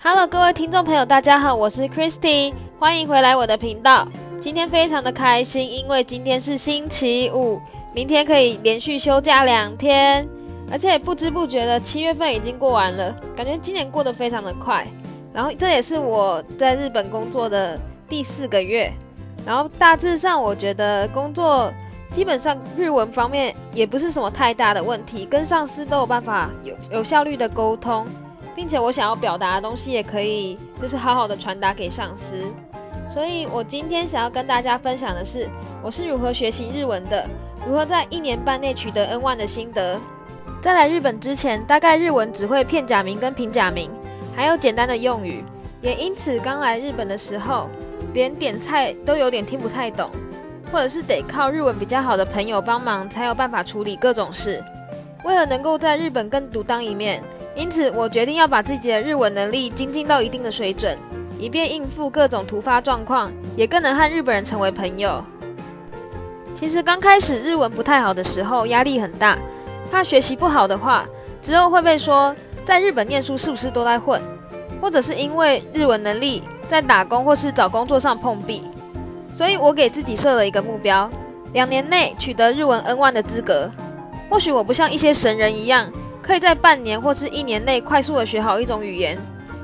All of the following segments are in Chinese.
Hello，各位听众朋友，大家好，我是 Christy，欢迎回来我的频道。今天非常的开心，因为今天是星期五，明天可以连续休假两天，而且不知不觉的七月份已经过完了，感觉今年过得非常的快。然后这也是我在日本工作的第四个月，然后大致上我觉得工作基本上日文方面也不是什么太大的问题，跟上司都有办法有有效率的沟通。并且我想要表达的东西也可以，就是好好的传达给上司。所以我今天想要跟大家分享的是，我是如何学习日文的，如何在一年半内取得 N1 的心得。在来日本之前，大概日文只会片假名跟平假名，还有简单的用语，也因此刚来日本的时候，连点菜都有点听不太懂，或者是得靠日文比较好的朋友帮忙，才有办法处理各种事。为了能够在日本更独当一面。因此，我决定要把自己的日文能力精进到一定的水准，以便应付各种突发状况，也更能和日本人成为朋友。其实刚开始日文不太好的时候，压力很大，怕学习不好的话，之后会被说在日本念书是不是都在混，或者是因为日文能力在打工或是找工作上碰壁。所以我给自己设了一个目标，两年内取得日文 N1 的资格。或许我不像一些神人一样。可以在半年或是一年内快速的学好一种语言。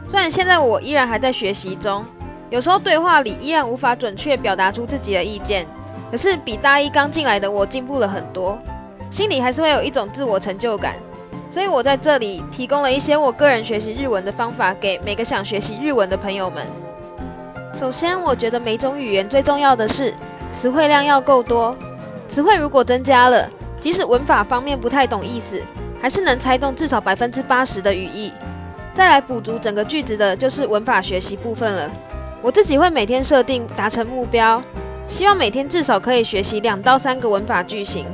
虽然现在我依然还在学习中，有时候对话里依然无法准确表达出自己的意见，可是比大一刚进来的我进步了很多，心里还是会有一种自我成就感。所以我在这里提供了一些我个人学习日文的方法给每个想学习日文的朋友们。首先，我觉得每种语言最重要的是词汇量要够多，词汇如果增加了，即使文法方面不太懂意思。还是能猜动至少百分之八十的语义，再来补足整个句子的就是文法学习部分了。我自己会每天设定达成目标，希望每天至少可以学习两到三个文法句型。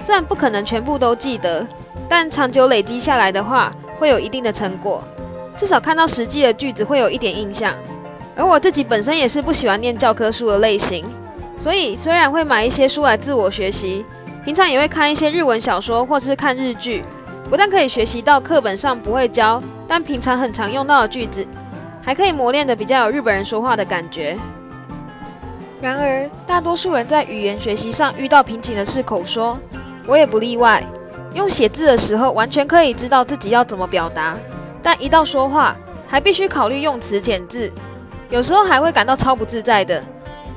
虽然不可能全部都记得，但长久累积下来的话，会有一定的成果。至少看到实际的句子会有一点印象。而我自己本身也是不喜欢念教科书的类型，所以虽然会买一些书来自我学习，平常也会看一些日文小说或是看日剧。不但可以学习到课本上不会教，但平常很常用到的句子，还可以磨练的比较有日本人说话的感觉。然而，大多数人在语言学习上遇到瓶颈的是口说，我也不例外。用写字的时候，完全可以知道自己要怎么表达，但一到说话，还必须考虑用词遣字，有时候还会感到超不自在的。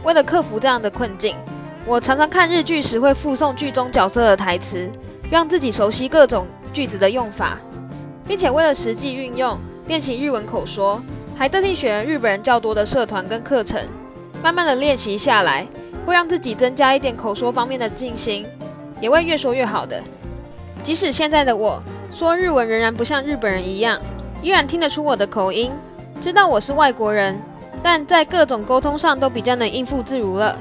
为了克服这样的困境，我常常看日剧时会附送剧中角色的台词，让自己熟悉各种。句子的用法，并且为了实际运用练习日文口说，还特地选了日本人较多的社团跟课程，慢慢的练习下来，会让自己增加一点口说方面的信心，也会越说越好的。即使现在的我说日文仍然不像日本人一样，依然听得出我的口音，知道我是外国人，但在各种沟通上都比较能应付自如了。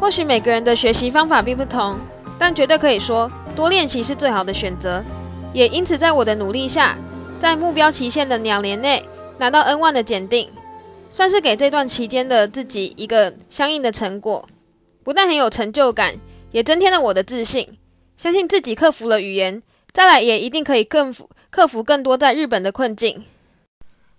或许每个人的学习方法并不同，但绝对可以说多练习是最好的选择。也因此，在我的努力下，在目标期限的两年内拿到 N 万的检定，算是给这段期间的自己一个相应的成果。不但很有成就感，也增添了我的自信。相信自己克服了语言，再来也一定可以更克服更多在日本的困境。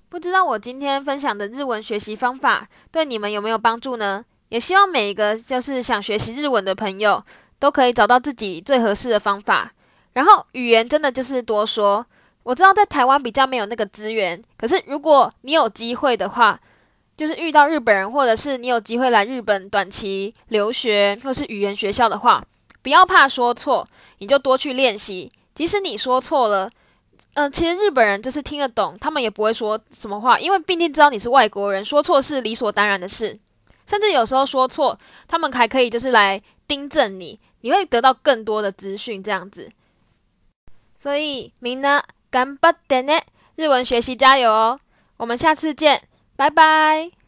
不知道我今天分享的日文学习方法对你们有没有帮助呢？也希望每一个就是想学习日文的朋友，都可以找到自己最合适的方法。然后语言真的就是多说，我知道在台湾比较没有那个资源，可是如果你有机会的话，就是遇到日本人，或者是你有机会来日本短期留学或是语言学校的话，不要怕说错，你就多去练习。即使你说错了，嗯，其实日本人就是听得懂，他们也不会说什么话，因为毕竟知道你是外国人，说错是理所当然的事。甚至有时候说错，他们还可以就是来订正你，你会得到更多的资讯，这样子。所以，みんな頑張ってね！日文学习加油哦！我们下次见，拜拜。